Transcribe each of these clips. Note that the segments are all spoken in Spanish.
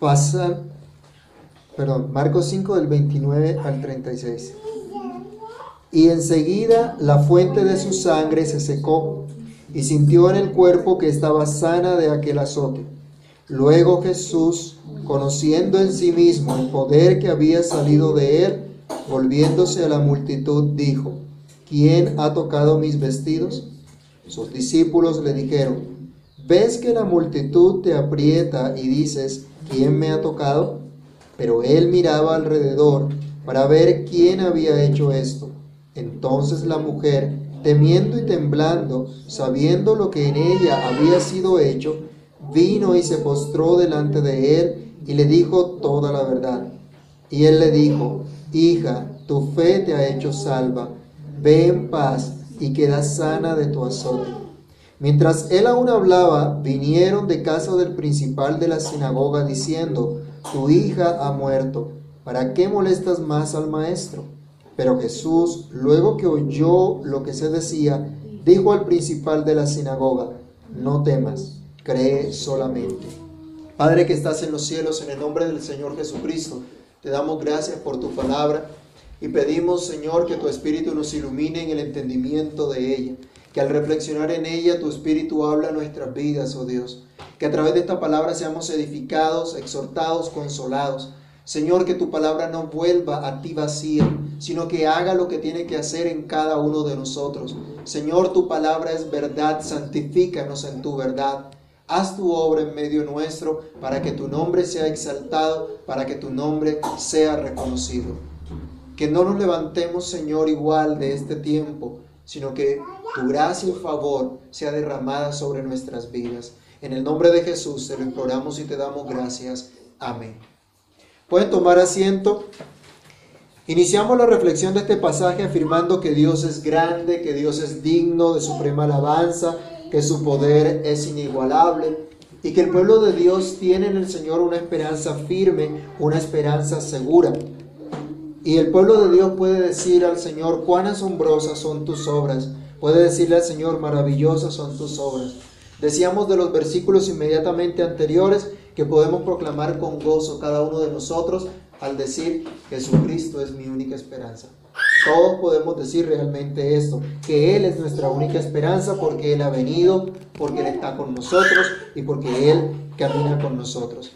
pasan, perdón, Marcos 5 del 29 al 36. Y enseguida la fuente de su sangre se secó y sintió en el cuerpo que estaba sana de aquel azote. Luego Jesús, conociendo en sí mismo el poder que había salido de él, volviéndose a la multitud, dijo, ¿quién ha tocado mis vestidos? Sus discípulos le dijeron, ¿ves que la multitud te aprieta y dices, ¿quién me ha tocado? Pero él miraba alrededor para ver quién había hecho esto. Entonces la mujer, temiendo y temblando, sabiendo lo que en ella había sido hecho, vino y se postró delante de él y le dijo toda la verdad. Y él le dijo, hija, tu fe te ha hecho salva, ve en paz y queda sana de tu azote. Mientras él aún hablaba, vinieron de casa del principal de la sinagoga diciendo, tu hija ha muerto, ¿para qué molestas más al maestro? Pero Jesús, luego que oyó lo que se decía, dijo al principal de la sinagoga, no temas, cree solamente. Padre que estás en los cielos, en el nombre del Señor Jesucristo, te damos gracias por tu palabra. Y pedimos, Señor, que tu Espíritu nos ilumine en el entendimiento de ella, que al reflexionar en ella tu Espíritu habla nuestras vidas, oh Dios, que a través de esta palabra seamos edificados, exhortados, consolados. Señor, que tu palabra no vuelva a ti vacía, sino que haga lo que tiene que hacer en cada uno de nosotros. Señor, tu palabra es verdad, santifícanos en tu verdad. Haz tu obra en medio nuestro para que tu nombre sea exaltado, para que tu nombre sea reconocido. Que no nos levantemos, Señor, igual de este tiempo, sino que tu gracia y favor sea derramada sobre nuestras vidas. En el nombre de Jesús te lo imploramos y te damos gracias. Amén. Pueden tomar asiento. Iniciamos la reflexión de este pasaje afirmando que Dios es grande, que Dios es digno de suprema alabanza, que su poder es inigualable y que el pueblo de Dios tiene en el Señor una esperanza firme, una esperanza segura. Y el pueblo de Dios puede decir al Señor, cuán asombrosas son tus obras. Puede decirle al Señor, maravillosas son tus obras. Decíamos de los versículos inmediatamente anteriores que podemos proclamar con gozo cada uno de nosotros al decir, Jesucristo es mi única esperanza. Todos podemos decir realmente esto, que Él es nuestra única esperanza porque Él ha venido, porque Él está con nosotros y porque Él camina con nosotros.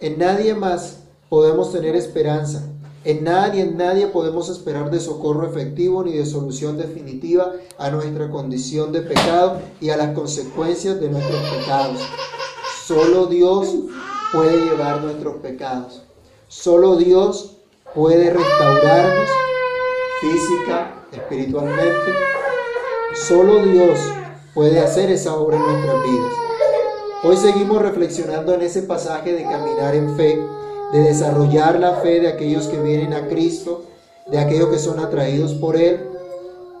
En nadie más podemos tener esperanza. En nadie, en nadie podemos esperar de socorro efectivo ni de solución definitiva a nuestra condición de pecado y a las consecuencias de nuestros pecados. Solo Dios puede llevar nuestros pecados. Solo Dios puede restaurarnos física, espiritualmente. Solo Dios puede hacer esa obra en nuestras vidas. Hoy seguimos reflexionando en ese pasaje de caminar en fe de desarrollar la fe de aquellos que vienen a Cristo, de aquellos que son atraídos por Él,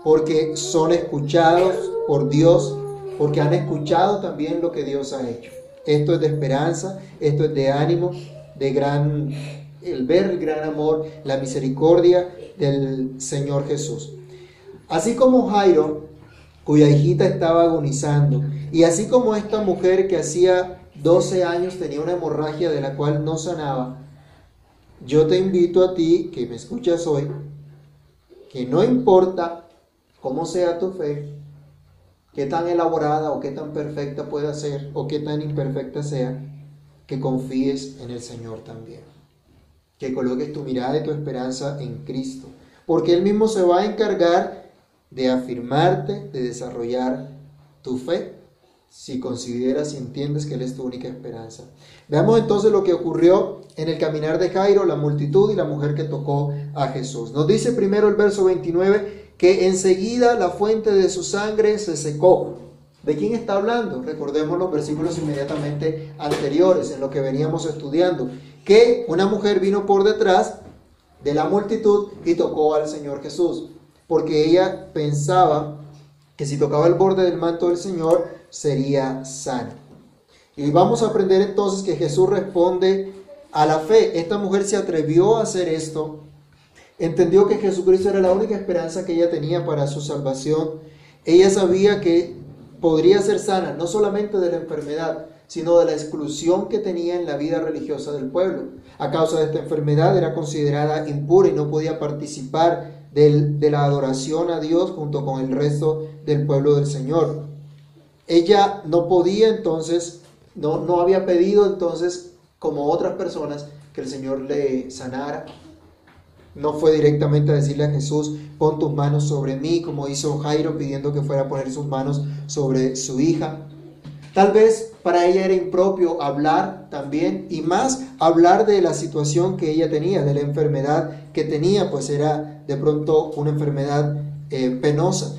porque son escuchados por Dios, porque han escuchado también lo que Dios ha hecho. Esto es de esperanza, esto es de ánimo, de gran, el ver el gran amor, la misericordia del Señor Jesús. Así como Jairo, cuya hijita estaba agonizando, y así como esta mujer que hacía 12 años tenía una hemorragia de la cual no sanaba, yo te invito a ti que me escuchas hoy, que no importa cómo sea tu fe, qué tan elaborada o qué tan perfecta pueda ser o qué tan imperfecta sea, que confíes en el Señor también. Que coloques tu mirada y tu esperanza en Cristo, porque Él mismo se va a encargar de afirmarte, de desarrollar tu fe si consideras y entiendes que Él es tu única esperanza. Veamos entonces lo que ocurrió en el caminar de Jairo, la multitud y la mujer que tocó a Jesús. Nos dice primero el verso 29 que enseguida la fuente de su sangre se secó. ¿De quién está hablando? Recordemos los versículos inmediatamente anteriores en lo que veníamos estudiando. Que una mujer vino por detrás de la multitud y tocó al Señor Jesús. Porque ella pensaba que si tocaba el borde del manto del Señor, sería sano. Y vamos a aprender entonces que Jesús responde a la fe. Esta mujer se atrevió a hacer esto, entendió que Jesucristo era la única esperanza que ella tenía para su salvación. Ella sabía que podría ser sana, no solamente de la enfermedad, sino de la exclusión que tenía en la vida religiosa del pueblo. A causa de esta enfermedad era considerada impura y no podía participar de la adoración a Dios junto con el resto del pueblo del Señor. Ella no podía entonces, no, no había pedido entonces, como otras personas, que el Señor le sanara. No fue directamente a decirle a Jesús, pon tus manos sobre mí, como hizo Jairo pidiendo que fuera a poner sus manos sobre su hija. Tal vez para ella era impropio hablar también y más hablar de la situación que ella tenía, de la enfermedad que tenía, pues era de pronto una enfermedad eh, penosa.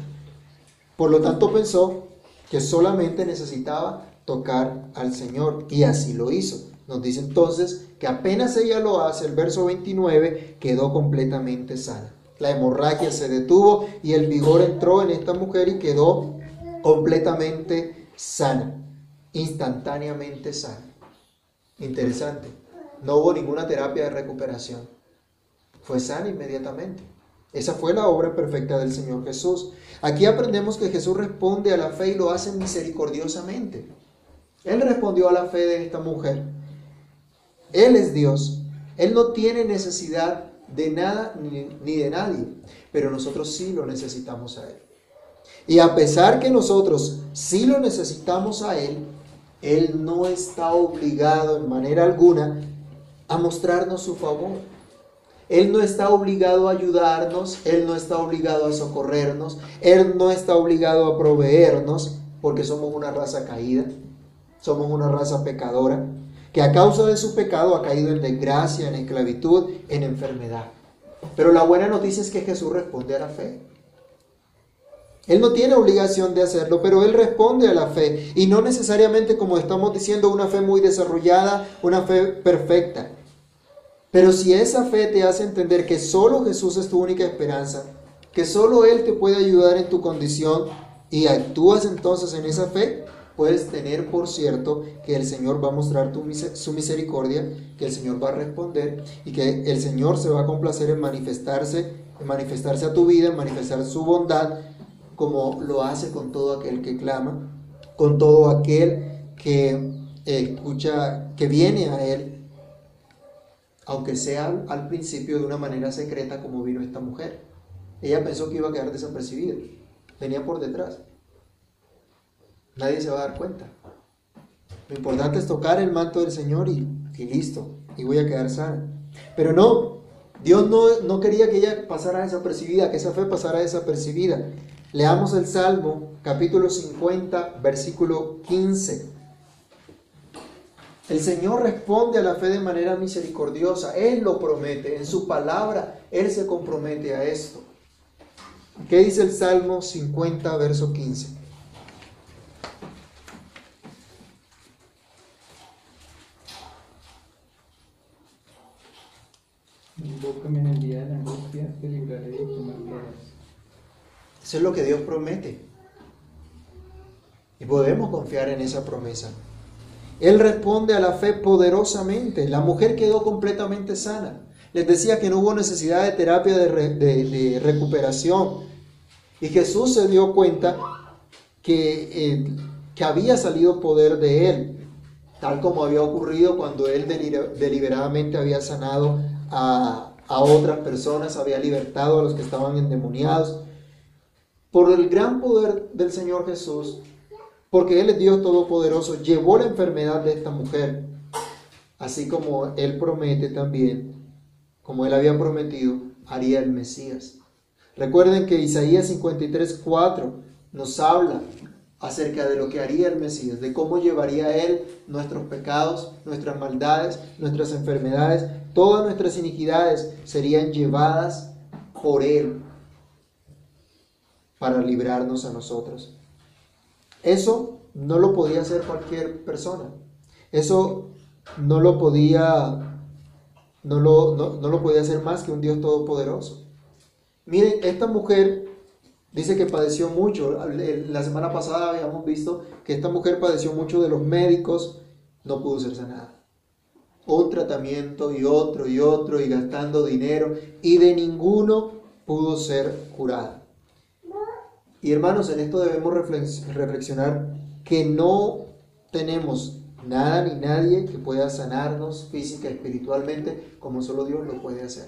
Por lo tanto pensó que solamente necesitaba tocar al Señor y así lo hizo. Nos dice entonces que apenas ella lo hace, el verso 29 quedó completamente sana. La hemorragia se detuvo y el vigor entró en esta mujer y quedó completamente sana instantáneamente sana. Interesante. No hubo ninguna terapia de recuperación. Fue sana inmediatamente. Esa fue la obra perfecta del Señor Jesús. Aquí aprendemos que Jesús responde a la fe y lo hace misericordiosamente. Él respondió a la fe de esta mujer. Él es Dios. Él no tiene necesidad de nada ni, de nadie, pero nosotros sí lo necesitamos a Él. Y a pesar que nosotros sí lo necesitamos a Él, él no está obligado en manera alguna a mostrarnos su favor. Él no está obligado a ayudarnos, Él no está obligado a socorrernos, Él no está obligado a proveernos porque somos una raza caída, somos una raza pecadora, que a causa de su pecado ha caído en desgracia, en esclavitud, en enfermedad. Pero la buena noticia es que Jesús responde a la fe. Él no tiene obligación de hacerlo, pero Él responde a la fe. Y no necesariamente, como estamos diciendo, una fe muy desarrollada, una fe perfecta. Pero si esa fe te hace entender que solo Jesús es tu única esperanza, que solo Él te puede ayudar en tu condición y actúas entonces en esa fe, puedes tener por cierto que el Señor va a mostrar su misericordia, que el Señor va a responder y que el Señor se va a complacer en manifestarse, en manifestarse a tu vida, en manifestar su bondad como lo hace con todo aquel que clama, con todo aquel que escucha, que viene a Él, aunque sea al principio de una manera secreta como vino esta mujer. Ella pensó que iba a quedar desapercibida, venía por detrás. Nadie se va a dar cuenta. Lo importante es tocar el manto del Señor y, listo, y voy a quedar sana. Pero no, Dios no, no quería que ella pasara desapercibida, que esa fe pasara desapercibida. Leamos el Salmo capítulo 50, versículo 15. El Señor responde a la fe de manera misericordiosa. Él lo promete. En su palabra, Él se compromete a esto. ¿Qué dice el Salmo 50, verso 15? Invócame en el día de la angustia, te libraré de tu eso es lo que Dios promete. Y podemos confiar en esa promesa. Él responde a la fe poderosamente. La mujer quedó completamente sana. Les decía que no hubo necesidad de terapia de, recuperación. Y Jesús se dio cuenta que, eh, que había salido poder de él, tal como había ocurrido cuando él deliberadamente había sanado a, a otras personas, había libertado a los que estaban endemoniados por el gran poder del Señor Jesús, porque Él es Dios Todopoderoso, llevó la enfermedad de esta mujer, así como Él promete también, como Él había prometido, haría el Mesías. Recuerden que Isaías 53, 4 nos habla acerca de lo que haría el Mesías, de cómo llevaría Él nuestros pecados, nuestras maldades, nuestras enfermedades, todas nuestras iniquidades serían llevadas por Él para librarnos a nosotros. Eso no lo podía hacer cualquier persona. Eso no lo podía, no lo, no, lo podía hacer más que un Dios todopoderoso. Miren, esta mujer dice que padeció mucho. La semana pasada habíamos visto que esta mujer padeció mucho de los médicos, no pudo ser sanada. Un tratamiento y otro y otro y gastando dinero y de ninguno pudo ser curada. Y hermanos, en esto debemos reflexionar que no tenemos Nada ni nadie que pueda sanarnos física, espiritualmente, como solo Dios lo puede hacer.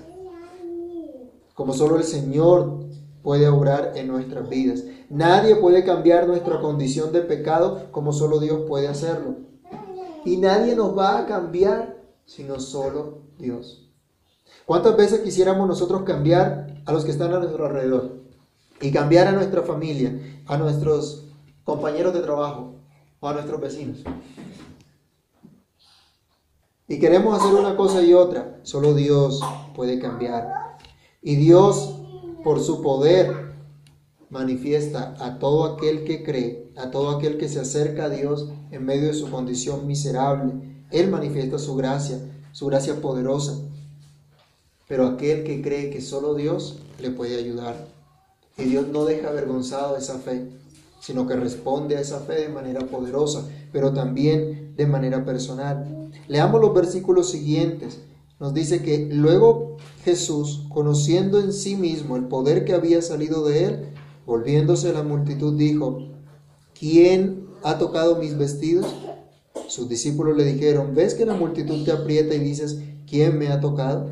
Como solo el Señor puede obrar en nuestras vidas. Nadie puede cambiar nuestra condición de pecado como solo Dios puede hacerlo. Y nadie nos va a cambiar sino solo Dios. ¿Cuántas veces quisiéramos nosotros cambiar a los que están a nuestro alrededor? Y cambiar a nuestra familia, a nuestros compañeros de trabajo o a nuestros vecinos. Y queremos hacer una cosa y otra. Solo Dios puede cambiar. Y Dios, por su poder, manifiesta a todo aquel que cree, a todo aquel que se acerca a Dios en medio de su condición miserable. Él manifiesta su gracia, su gracia poderosa. Pero aquel que cree que solo Dios le puede ayudar. Y Dios no deja avergonzado esa fe, sino que responde a esa fe de manera poderosa, pero también de manera personal. Leamos los versículos siguientes. Nos dice que luego Jesús, conociendo en sí mismo el poder que había salido de él, volviéndose a la multitud, dijo, ¿quién ha tocado mis vestidos? Sus discípulos le dijeron, ¿ves que la multitud te aprieta y dices, ¿quién me ha tocado?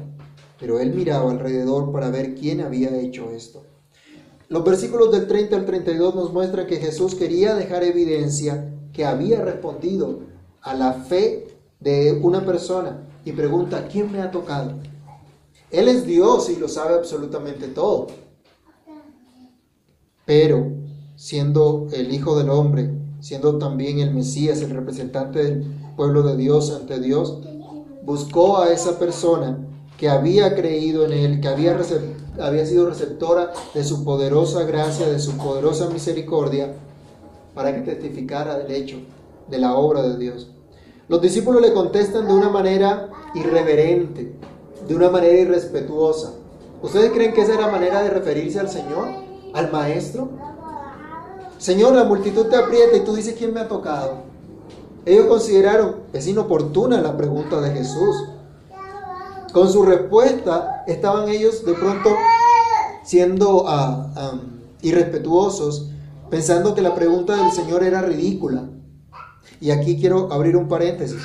Pero él miraba alrededor para ver quién había hecho esto. Los versículos del 30 al 32 nos muestran que Jesús quería dejar evidencia que había respondido a la fe de una persona y pregunta, ¿quién me ha tocado? Él es Dios y lo sabe absolutamente todo. Pero siendo el Hijo del Hombre, siendo también el Mesías, el representante del pueblo de Dios ante Dios, buscó a esa persona que había creído en Él, que había, sido receptora de su poderosa gracia, de su poderosa misericordia, para que testificara del hecho, de la obra de Dios. Los discípulos le contestan de una manera irreverente, de una manera irrespetuosa. ¿Ustedes creen que esa era la manera de referirse al Señor, al Maestro? Señor, la multitud te aprieta y tú dices quién me ha tocado. Ellos consideraron, es inoportuna la pregunta de Jesús. Con su respuesta estaban ellos de pronto siendo um, irrespetuosos, pensando que la pregunta del Señor era ridícula. Y aquí quiero abrir un paréntesis.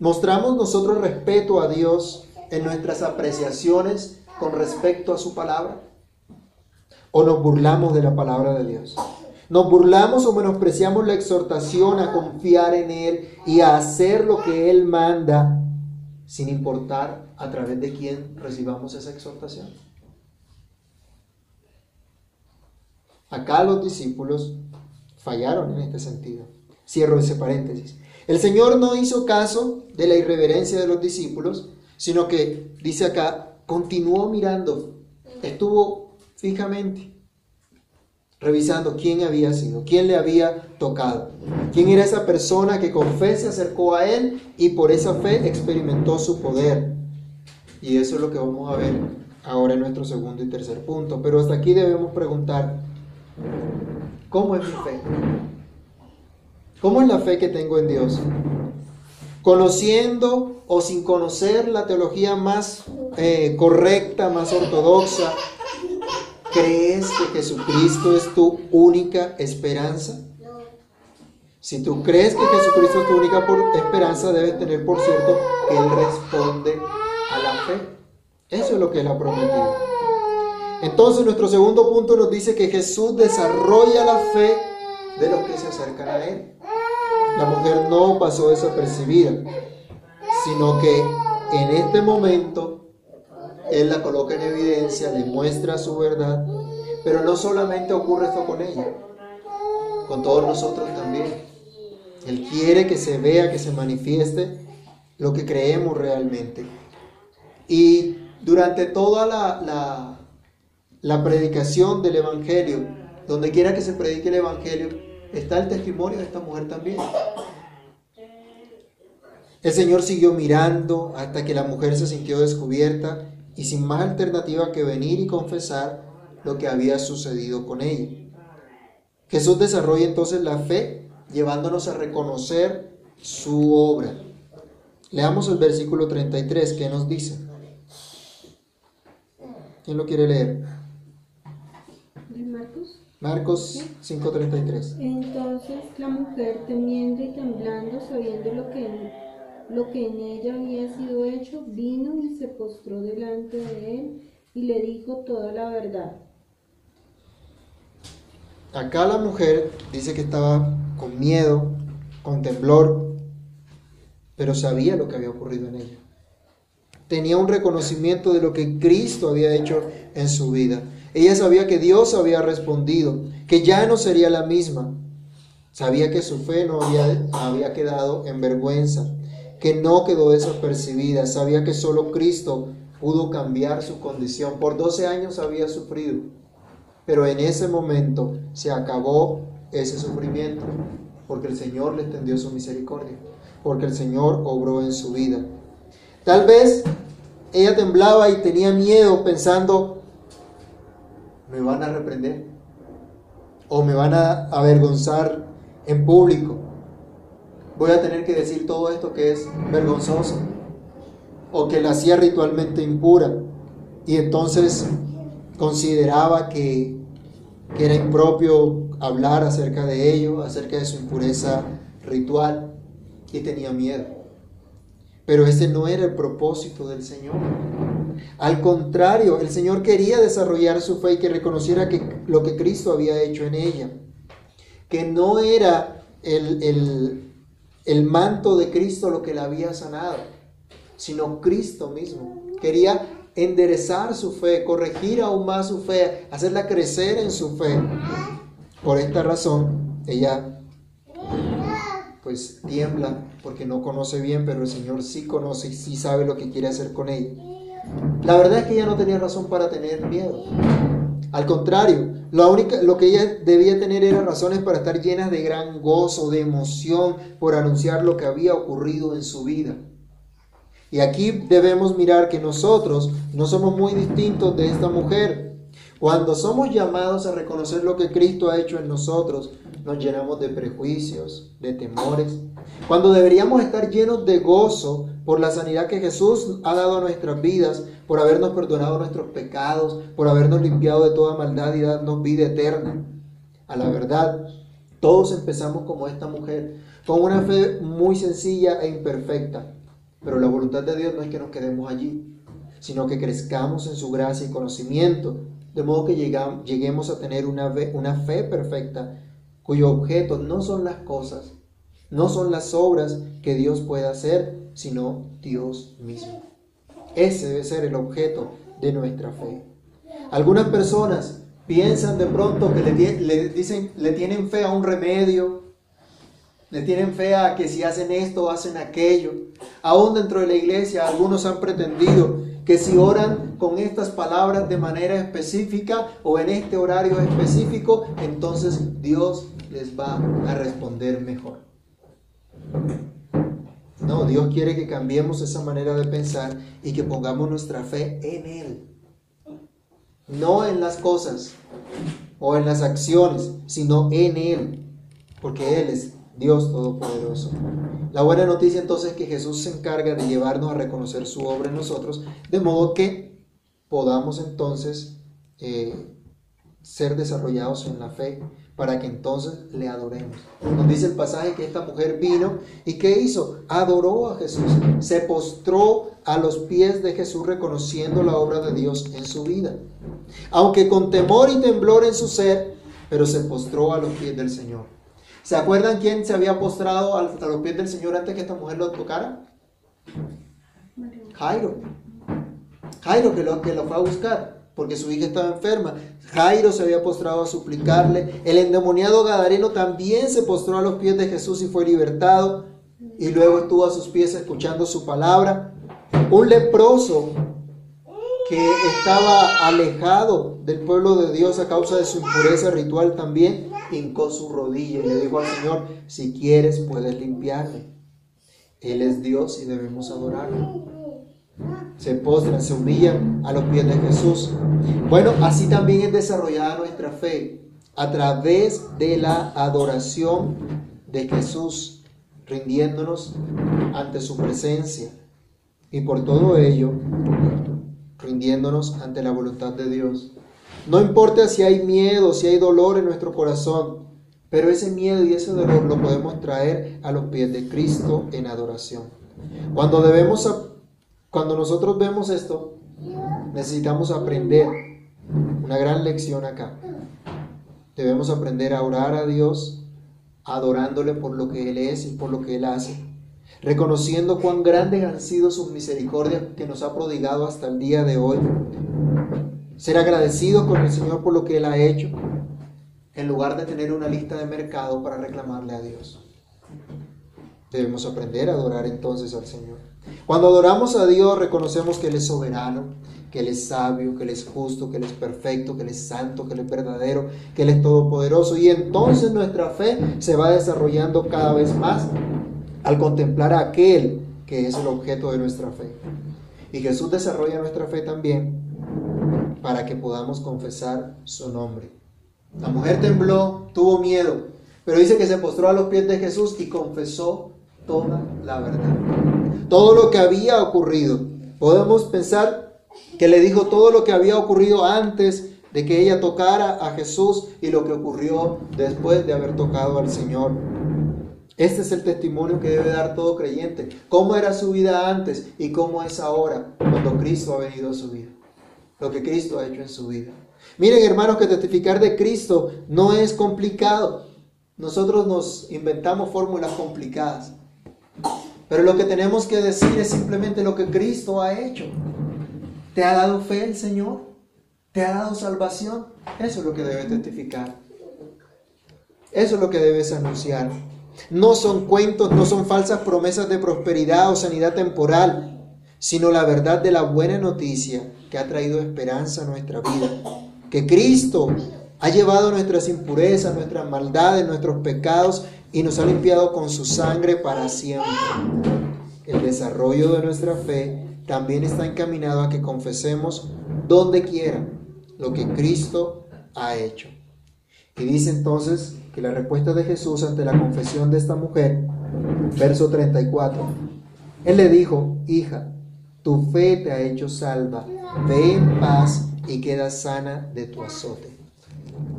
¿Mostramos nosotros respeto a Dios en nuestras apreciaciones con respecto a su palabra? ¿O nos burlamos de la palabra de Dios? Nos burlamos o menospreciamos la exhortación a confiar en Él y a hacer lo que Él manda, sin importar a través de quién recibamos esa exhortación. Acá los discípulos fallaron en este sentido. Cierro ese paréntesis. El Señor no hizo caso de la irreverencia de los discípulos, sino que, dice acá, continuó mirando, estuvo fijamente revisando quién había sido, quién le había tocado, quién era esa persona que con fe se acercó a él y por esa fe experimentó su poder. Y eso es lo que vamos a ver ahora en nuestro segundo y tercer punto. Pero hasta aquí debemos preguntar, ¿cómo es mi fe? ¿Cómo es la fe que tengo en Dios? Conociendo o sin conocer la teología más eh, correcta, más ortodoxa, ¿Crees que Jesucristo es tu única esperanza? Si tú crees que Jesucristo es tu única esperanza, debes tener por cierto que Él responde a la fe. Eso es lo que Él ha prometido. Entonces nuestro segundo punto nos dice que Jesús desarrolla la fe de los que se acercan a Él. La mujer no pasó desapercibida, sino que en este momento él la coloca en evidencia, le muestra su verdad, pero no solamente ocurre esto con ella, con todos nosotros también. Él quiere que se vea, que se manifieste lo que creemos realmente. Y durante toda la, la, predicación del Evangelio, donde quiera que se predique el Evangelio, está el testimonio de esta mujer también. El Señor siguió mirando hasta que la mujer se sintió descubierta y sin más alternativa que venir y confesar lo que había sucedido con ella. Jesús desarrolla entonces la fe llevándonos a reconocer su obra. Leamos el versículo 33, ¿qué nos dice? ¿Quién lo quiere leer? ¿De Marcos? Marcos 5:33. Entonces la mujer, temiendo y temblando, sabiendo lo que, lo que en ella había sido hecho, vino y se postró delante de él y le dijo toda la verdad. Acá la mujer dice que estaba con miedo, con temblor, pero sabía lo que había ocurrido en ella. Tenía un reconocimiento de lo que Cristo había hecho en su vida. Ella sabía que Dios había respondido, que ya no sería la misma. Sabía que su fe no había, había quedado en vergüenza, que no quedó desapercibida. Sabía que solo Cristo pudo cambiar su condición. Por 12 años había sufrido, pero en ese momento se acabó ese sufrimiento, porque el Señor le extendió su misericordia, porque el Señor obró en su vida. Tal vez ella temblaba y tenía miedo pensando, me van a reprender o me van a avergonzar en público. Voy a tener que decir todo esto que es vergonzoso o que la hacía ritualmente impura y entonces consideraba que, era impropio hablar acerca de ello, acerca de su impureza ritual y tenía miedo. Pero ese no era el propósito del Señor. Al contrario, el Señor quería desarrollar su fe y que reconociera que lo que Cristo había hecho en ella. Que no era el, el manto de Cristo lo que la había sanado, sino Cristo mismo. Quería enderezar su fe, corregir aún más su fe, hacerla crecer en su fe. Por esta razón, ella pues tiembla porque no conoce bien, pero el Señor sí conoce y sí sabe lo que quiere hacer con ella. La verdad es que ella no tenía razón para tener miedo. Al contrario, lo, única, lo que ella debía tener era razones para estar llenas de gran gozo, de emoción por anunciar lo que había ocurrido en su vida. Y aquí debemos mirar que nosotros no somos muy distintos de esta mujer. Cuando somos llamados a reconocer lo que Cristo ha hecho en nosotros, nos llenamos de prejuicios, de temores. Cuando deberíamos estar llenos de gozo por la sanidad que Jesús ha dado a nuestras vidas, por habernos perdonado nuestros pecados, por habernos limpiado de toda maldad y darnos vida eterna. A la verdad, todos empezamos como esta mujer, con una fe muy sencilla e imperfecta. Pero la voluntad de Dios no es que nos quedemos allí, sino que crezcamos en su gracia y conocimiento, de modo que lleguemos a tener una fe, perfecta, cuyo objeto no son las cosas, no son las obras que Dios puede hacer, sino Dios mismo. Ese debe ser el objeto de nuestra fe. Algunas personas piensan de pronto que le, le, dicen, le tienen fe a un remedio, le tienen fe a que si hacen esto, hacen aquello. Aún dentro de la iglesia, algunos han pretendido que si oran con estas palabras de manera específica o en este horario específico, entonces Dios les va a responder mejor. No, Dios quiere que cambiemos esa manera de pensar y que pongamos nuestra fe en Él. No en las cosas o en las acciones, sino en Él. Porque Él es Dios Todopoderoso. La buena noticia entonces es que Jesús se encarga de llevarnos a reconocer su obra en nosotros, de modo que podamos entonces eh, ser desarrollados en la fe para que entonces le adoremos. Nos dice el pasaje que esta mujer vino y ¿qué hizo? Adoró a Jesús, se postró a los pies de Jesús reconociendo la obra de Dios en su vida. Aunque con temor y temblor en su ser, pero se postró a los pies del Señor. ¿Se acuerdan quién se había postrado a los pies del Señor antes que esta mujer lo tocara? Jairo. Jairo que lo, que lo fue a buscar porque su hija estaba enferma. Jairo se había postrado a suplicarle. El endemoniado Gadareno también se postró a los pies de Jesús y fue libertado. Y luego estuvo a sus pies escuchando su palabra. Un leproso que estaba alejado del pueblo de Dios a causa de su impureza ritual también, hincó su rodilla y le dijo al Señor, si quieres puedes limpiarme. Él es Dios y debemos adorarlo. Se postran, se humillan a los pies de Jesús. Bueno, así también es desarrollada nuestra fe a través de la adoración de Jesús, rindiéndonos ante su presencia. Y por todo ello, rindiéndonos ante la voluntad de Dios. No importa si hay miedo, si hay dolor en nuestro corazón, pero ese miedo y ese dolor lo podemos traer a los pies de Cristo en adoración. Cuando debemos cuando nosotros vemos esto, necesitamos aprender una gran lección acá. Debemos aprender a orar a Dios, adorándole por lo que Él es y por lo que Él hace, reconociendo cuán grandes han sido sus misericordias que nos ha prodigado hasta el día de hoy. Ser agradecido con el Señor por lo que Él ha hecho, en lugar de tener una lista de mercado para reclamarle a Dios. Debemos aprender a adorar entonces al Señor. Cuando adoramos a Dios reconocemos que Él es soberano, que Él es sabio, que Él es justo, que Él es perfecto, que Él es santo, que Él es verdadero, que Él es todopoderoso. Y entonces nuestra fe se va desarrollando cada vez más al contemplar a aquel que es el objeto de nuestra fe. Y Jesús desarrolla nuestra fe también para que podamos confesar su nombre. La mujer tembló, tuvo miedo, pero dice que se postró a los pies de Jesús y confesó toda la verdad. Todo lo que había ocurrido. Podemos pensar que le dijo todo lo que había ocurrido antes de que ella tocara a Jesús y lo que ocurrió después de haber tocado al Señor. Este es el testimonio que debe dar todo creyente. Cómo era su vida antes y cómo es ahora cuando Cristo ha venido a su vida. Lo que Cristo ha hecho en su vida. Miren hermanos que testificar de Cristo no es complicado. Nosotros nos inventamos fórmulas complicadas. Pero lo que tenemos que decir es simplemente lo que Cristo ha hecho. ¿Te ha dado fe el Señor? ¿Te ha dado salvación? Eso es lo que debes testificar. Eso es lo que debes anunciar. No son cuentos, no son falsas promesas de prosperidad o sanidad temporal, sino la verdad de la buena noticia que ha traído esperanza a nuestra vida. Que Cristo ha llevado nuestras impurezas, nuestras maldades, nuestros pecados y nos ha limpiado con su sangre para siempre. El desarrollo de nuestra fe también está encaminado a que confesemos donde quiera lo que Cristo ha hecho. Y dice entonces que la respuesta de Jesús ante la confesión de esta mujer, verso 34, Él le dijo, hija, tu fe te ha hecho salva, ve en paz y queda sana de tu azote.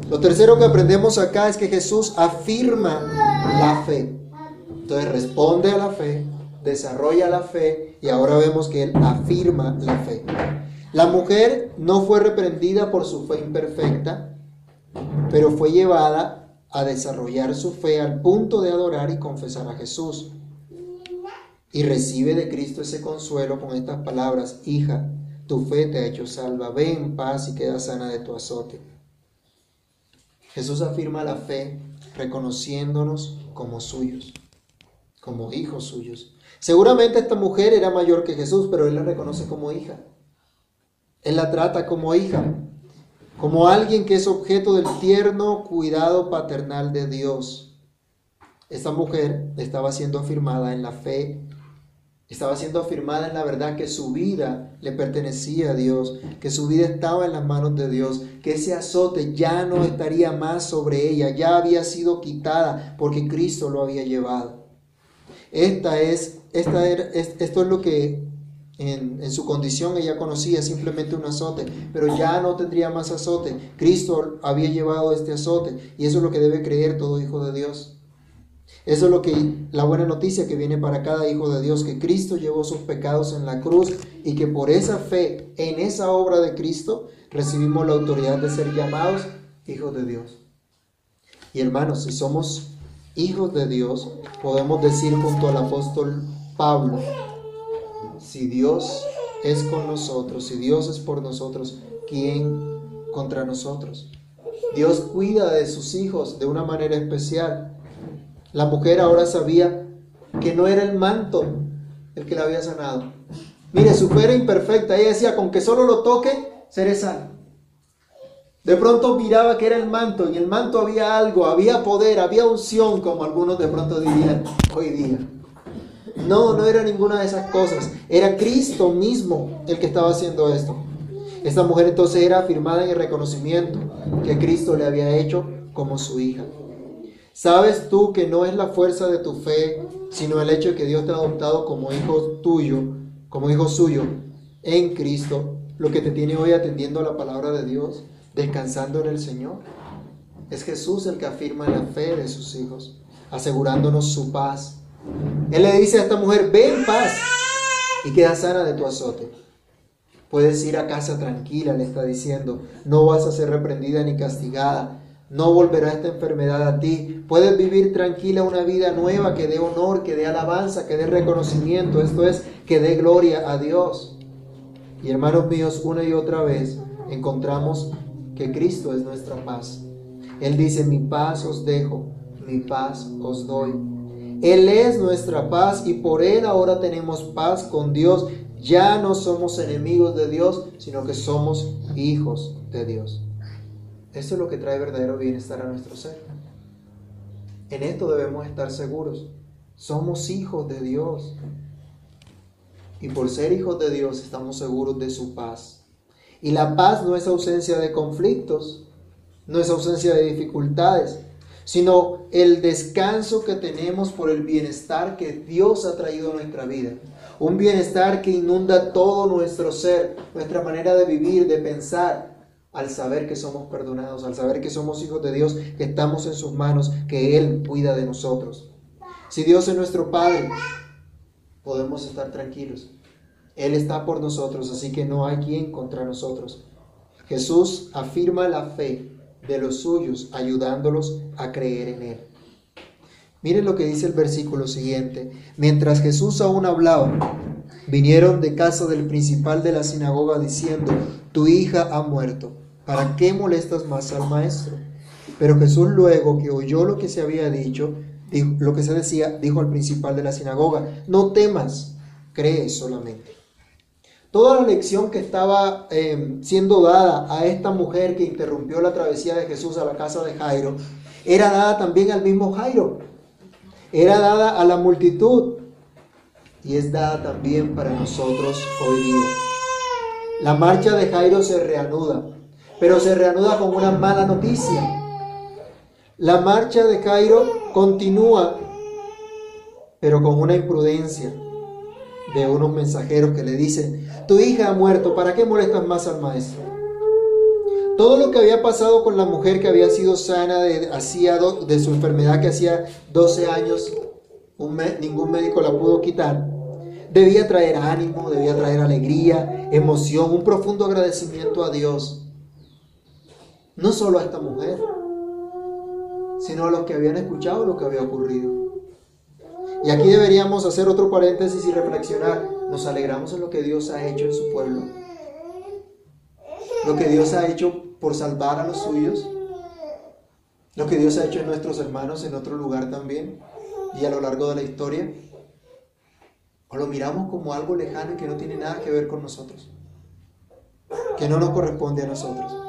Lo tercero que aprendemos acá es que Jesús afirma la fe. Entonces responde a la fe, desarrolla la fe y ahora vemos que Él afirma la fe. La mujer no fue reprendida por su fe imperfecta, pero fue llevada a desarrollar su fe al punto de adorar y confesar a Jesús. Y recibe de Cristo ese consuelo con estas palabras, hija, tu fe te ha hecho salva, ve en paz y queda sana de tu azote. Jesús afirma la fe reconociéndonos como suyos, como hijos suyos. Seguramente esta mujer era mayor que Jesús, pero él la reconoce como hija. Él la trata como hija, como alguien que es objeto del tierno cuidado paternal de Dios. Esta mujer estaba siendo afirmada en la fe estaba siendo afirmada en la verdad que su vida le pertenecía a Dios, que su vida estaba en las manos de Dios, que ese azote ya no estaría más sobre ella, ya había sido quitada porque Cristo lo había llevado. Esta es, esta esto es lo que en, en, su condición ella conocía, simplemente un azote, pero ya no tendría más azote. Cristo había llevado este azote y eso es lo que debe creer todo hijo de Dios. Eso es lo que la buena noticia que viene para cada hijo de Dios, que Cristo llevó sus pecados en la cruz y que por esa fe en esa obra de Cristo recibimos la autoridad de ser llamados hijos de Dios. Y hermanos, si somos hijos de Dios, podemos decir junto al apóstol Pablo, si Dios es con nosotros, si Dios es por nosotros, ¿quién contra nosotros? Dios cuida de sus hijos de una manera especial. La mujer ahora sabía que no era el manto el que la había sanado. Mire, su fe era imperfecta. Ella decía, con que solo lo toque, seré sano. De pronto miraba que era el manto, en el manto había algo, había poder, había unción, como algunos de pronto dirían hoy día. No, no era ninguna de esas cosas. Era Cristo mismo el que estaba haciendo esto. Esta mujer entonces era afirmada en el reconocimiento que Cristo le había hecho como su hija. ¿Sabes tú que no es la fuerza de tu fe, sino el hecho de que Dios te ha adoptado como hijo tuyo, como hijo suyo en Cristo, lo que te tiene hoy atendiendo a la palabra de Dios? descansando en el Señor. Es Jesús el que afirma la fe de sus hijos, asegurándonos su paz. Él le dice a esta mujer, ve en paz y queda sana de tu azote. Puedes ir a casa tranquila, le está diciendo. No vas a ser reprendida ni castigada. No volverá esta enfermedad a ti. Puedes vivir tranquila una vida nueva que dé honor, que dé alabanza, que dé reconocimiento. Esto es, que dé gloria a Dios. Y hermanos míos, una y otra vez encontramos que Cristo es nuestra paz. Él dice, mi paz os dejo, mi paz os doy. Él es nuestra paz y por Él ahora tenemos paz con Dios. Ya no somos enemigos de Dios, sino que somos hijos de Dios. Eso es lo que trae verdadero bienestar a nuestro ser. En esto debemos estar seguros. Somos hijos de Dios. Y por ser hijos de Dios estamos seguros de su paz. Y la paz no es ausencia de conflictos, no es ausencia de dificultades, sino el descanso que tenemos por el bienestar que Dios ha traído a nuestra vida. Un bienestar que inunda todo nuestro ser, nuestra manera de vivir, de pensar, al saber que somos perdonados, al saber que somos hijos de Dios, que estamos en sus manos, que Él cuida de nosotros. Si Dios es nuestro Padre, podemos estar tranquilos. Él está por nosotros, así que no hay quien contra nosotros. Jesús afirma la fe de los suyos, ayudándolos a creer en Él. Miren lo que dice el versículo siguiente. Mientras Jesús aún hablaba, vinieron de casa del principal de la sinagoga diciendo, tu hija ha muerto, ¿para qué molestas más al maestro? Pero Jesús luego que oyó lo que se había dicho, lo que se decía, dijo al principal de la sinagoga, no temas, cree solamente. Toda la lección que estaba eh, siendo dada a esta mujer que interrumpió la travesía de Jesús a la casa de Jairo, era dada también al mismo Jairo. Era dada a la multitud y es dada también para nosotros hoy día. La marcha de Jairo se reanuda, pero se reanuda con una mala noticia. La marcha de Jairo continúa, pero con una imprudencia de unos mensajeros que le dicen, tu hija ha muerto, ¿para qué molestas más al maestro? Todo lo que había pasado con la mujer que había sido sana de, hacía de su enfermedad que hacía 12 años, ningún médico la pudo quitar, debía traer ánimo, debía traer alegría, emoción, un profundo agradecimiento a Dios. No solo a esta mujer, sino a los que habían escuchado lo que había ocurrido. Y aquí deberíamos hacer otro paréntesis y reflexionar. Nos alegramos en lo que Dios ha hecho en su pueblo. Lo que Dios ha hecho por salvar a los suyos. Lo que Dios ha hecho en nuestros hermanos en otro lugar también. Y a lo largo de la historia. O lo miramos como algo lejano y que no tiene nada que ver con nosotros. Que no nos corresponde a nosotros.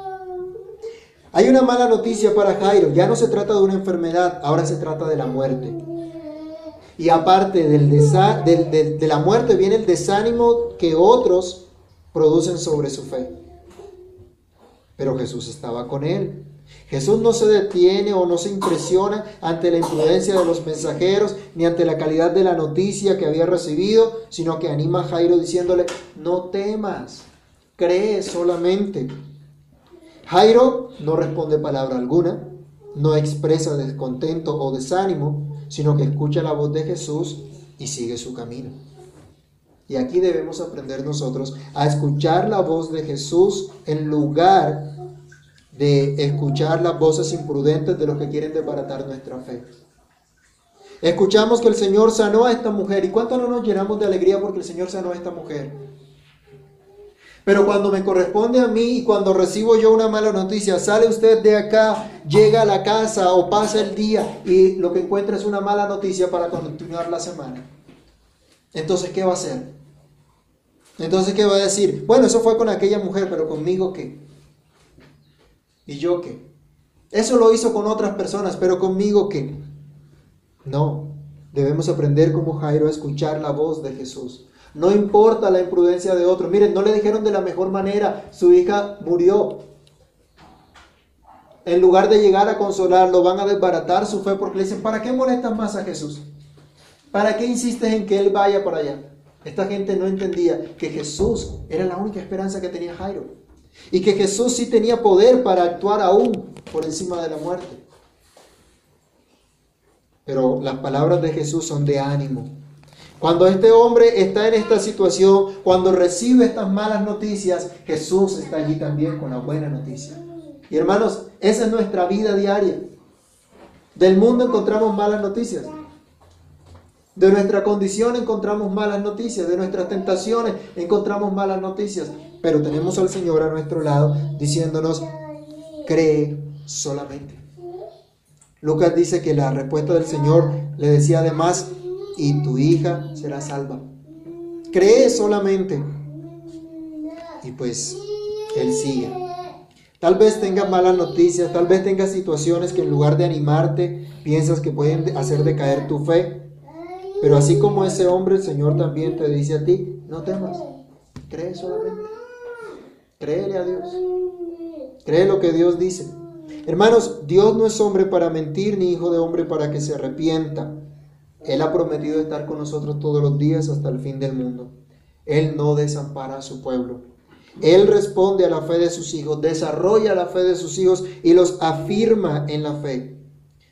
Hay una mala noticia para Jairo. Ya no se trata de una enfermedad, ahora se trata de la muerte. Y aparte del de la muerte viene el desánimo que otros producen sobre su fe. Pero Jesús estaba con él. Jesús no se detiene o no se impresiona ante la influencia de los mensajeros ni ante la calidad de la noticia que había recibido, sino que anima a Jairo diciéndole, no temas, cree solamente. Jairo no responde palabra alguna, no expresa descontento o desánimo, sino que escucha la voz de Jesús y sigue su camino. Y aquí debemos aprender nosotros a escuchar la voz de Jesús en lugar de escuchar las voces imprudentes de los que quieren desbaratar nuestra fe. Escuchamos que el Señor sanó a esta mujer. ¿Y cuánto no nos llenamos de alegría porque el Señor sanó a esta mujer? Pero cuando me corresponde a mí y cuando recibo yo una mala noticia, sale usted de acá, llega a la casa o pasa el día y lo que encuentra es una mala noticia para continuar la semana. Entonces, ¿qué va a hacer? Entonces, ¿qué va a decir? Bueno, eso fue con aquella mujer, pero conmigo qué? ¿Y yo qué? Eso lo hizo con otras personas, pero conmigo qué? No, debemos aprender como Jairo a escuchar la voz de Jesús. No importa la imprudencia de otros. Miren, no le dijeron de la mejor manera, su hija murió. En lugar de llegar a consolarlo, van a desbaratar su fe porque le dicen, ¿para qué molestas más a Jesús? ¿Para qué insistes en que Él vaya para allá? Esta gente no entendía que Jesús era la única esperanza que tenía Jairo. Y que Jesús sí tenía poder para actuar aún por encima de la muerte. Pero las palabras de Jesús son de ánimo. Cuando este hombre está en esta situación, cuando recibe estas malas noticias, Jesús está allí también con la buena noticia. Y hermanos, esa es nuestra vida diaria. Del mundo encontramos malas noticias. De nuestra condición encontramos malas noticias. De nuestras tentaciones encontramos malas noticias. Pero tenemos al Señor a nuestro lado diciéndonos, cree solamente. Lucas dice que la respuesta del Señor le decía además, y tu hija será salva. Cree solamente. Y pues Él sigue. Tal vez tengas malas noticias, tal vez tengas situaciones que en lugar de animarte, piensas que pueden hacer decaer tu fe. Pero así como ese hombre, el Señor también te dice a ti, no temas, cree solamente. Créele a Dios. Cree lo que Dios dice. Hermanos, Dios no es hombre para mentir, ni hijo de hombre para que se arrepienta. Él ha prometido estar con nosotros todos los días hasta el fin del mundo. Él no desampara a su pueblo. Él responde a la fe de sus hijos, desarrolla la fe de sus hijos y los afirma en la fe.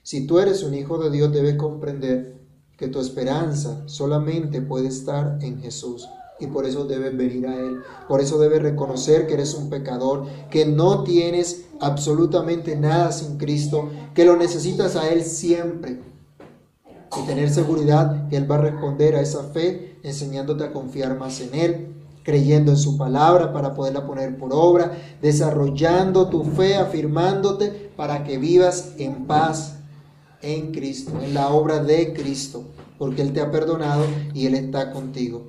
Si tú eres un hijo de Dios, debes comprender que tu esperanza solamente puede estar en Jesús. Y por eso debes venir a Él. Por eso debes reconocer que eres un pecador, que no tienes absolutamente nada sin Cristo, que lo necesitas a Él siempre. Y tener seguridad que Él va a responder a esa fe enseñándote a confiar más en Él creyendo en su palabra para poderla poner por obra, desarrollando tu fe, afirmándote para que vivas en paz en Cristo, en la obra de Cristo, porque Él te ha perdonado y Él está contigo.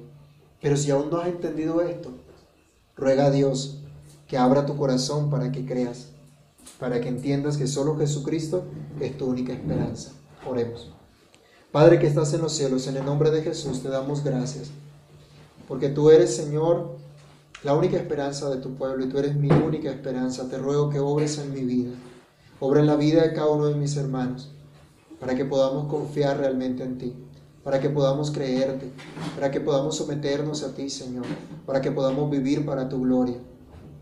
Pero si aún no has entendido esto, ruega a Dios que abra tu corazón para que creas, para que entiendas que solo Jesucristo es tu única esperanza. Oremos. Padre que estás en los cielos, en el nombre de Jesús te damos gracias porque tú eres, Señor, la única esperanza de tu pueblo y tú eres mi única esperanza. Te ruego que obres en mi vida, obra en la vida de cada uno de mis hermanos, para que podamos confiar realmente en ti, para que podamos creerte, para que podamos someternos a ti, Señor, para que podamos vivir para tu gloria.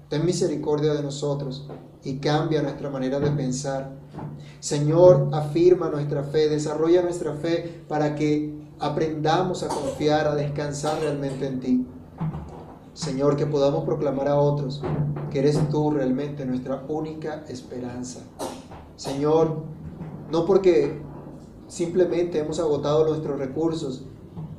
Ten misericordia de nosotros y cambia nuestra manera de pensar. Señor, afirma nuestra fe, desarrolla nuestra fe para que aprendamos a confiar, a descansar realmente en ti. Señor, que podamos proclamar a otros que eres tú realmente nuestra única esperanza. Señor, no porque simplemente hemos agotado nuestros recursos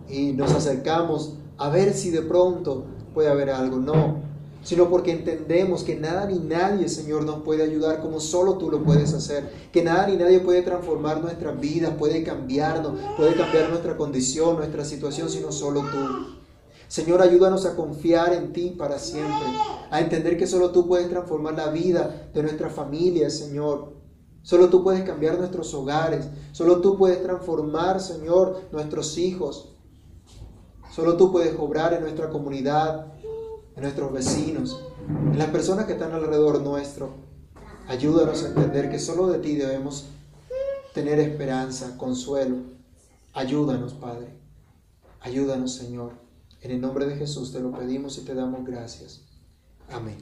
y nos acercamos a ver si de pronto puede haber algo, no, sino porque entendemos que nada ni nadie, Señor, nos puede ayudar como solo tú lo puedes hacer, que nada ni nadie puede transformar nuestras vidas, puede cambiarnos, puede cambiar nuestra condición, nuestra situación, sino solo tú. Señor, ayúdanos a confiar en ti para siempre, a entender que solo tú puedes transformar la vida de nuestra familia, Señor. Solo tú puedes cambiar nuestros hogares, solo tú puedes transformar, Señor, nuestros hijos. Solo tú puedes obrar en nuestra comunidad, nuestros vecinos, las personas que están alrededor nuestro. Ayúdanos a entender que solo de ti debemos tener esperanza, consuelo. Ayúdanos, Padre. Ayúdanos, Señor. En el nombre de Jesús te lo pedimos y te damos gracias. Amén.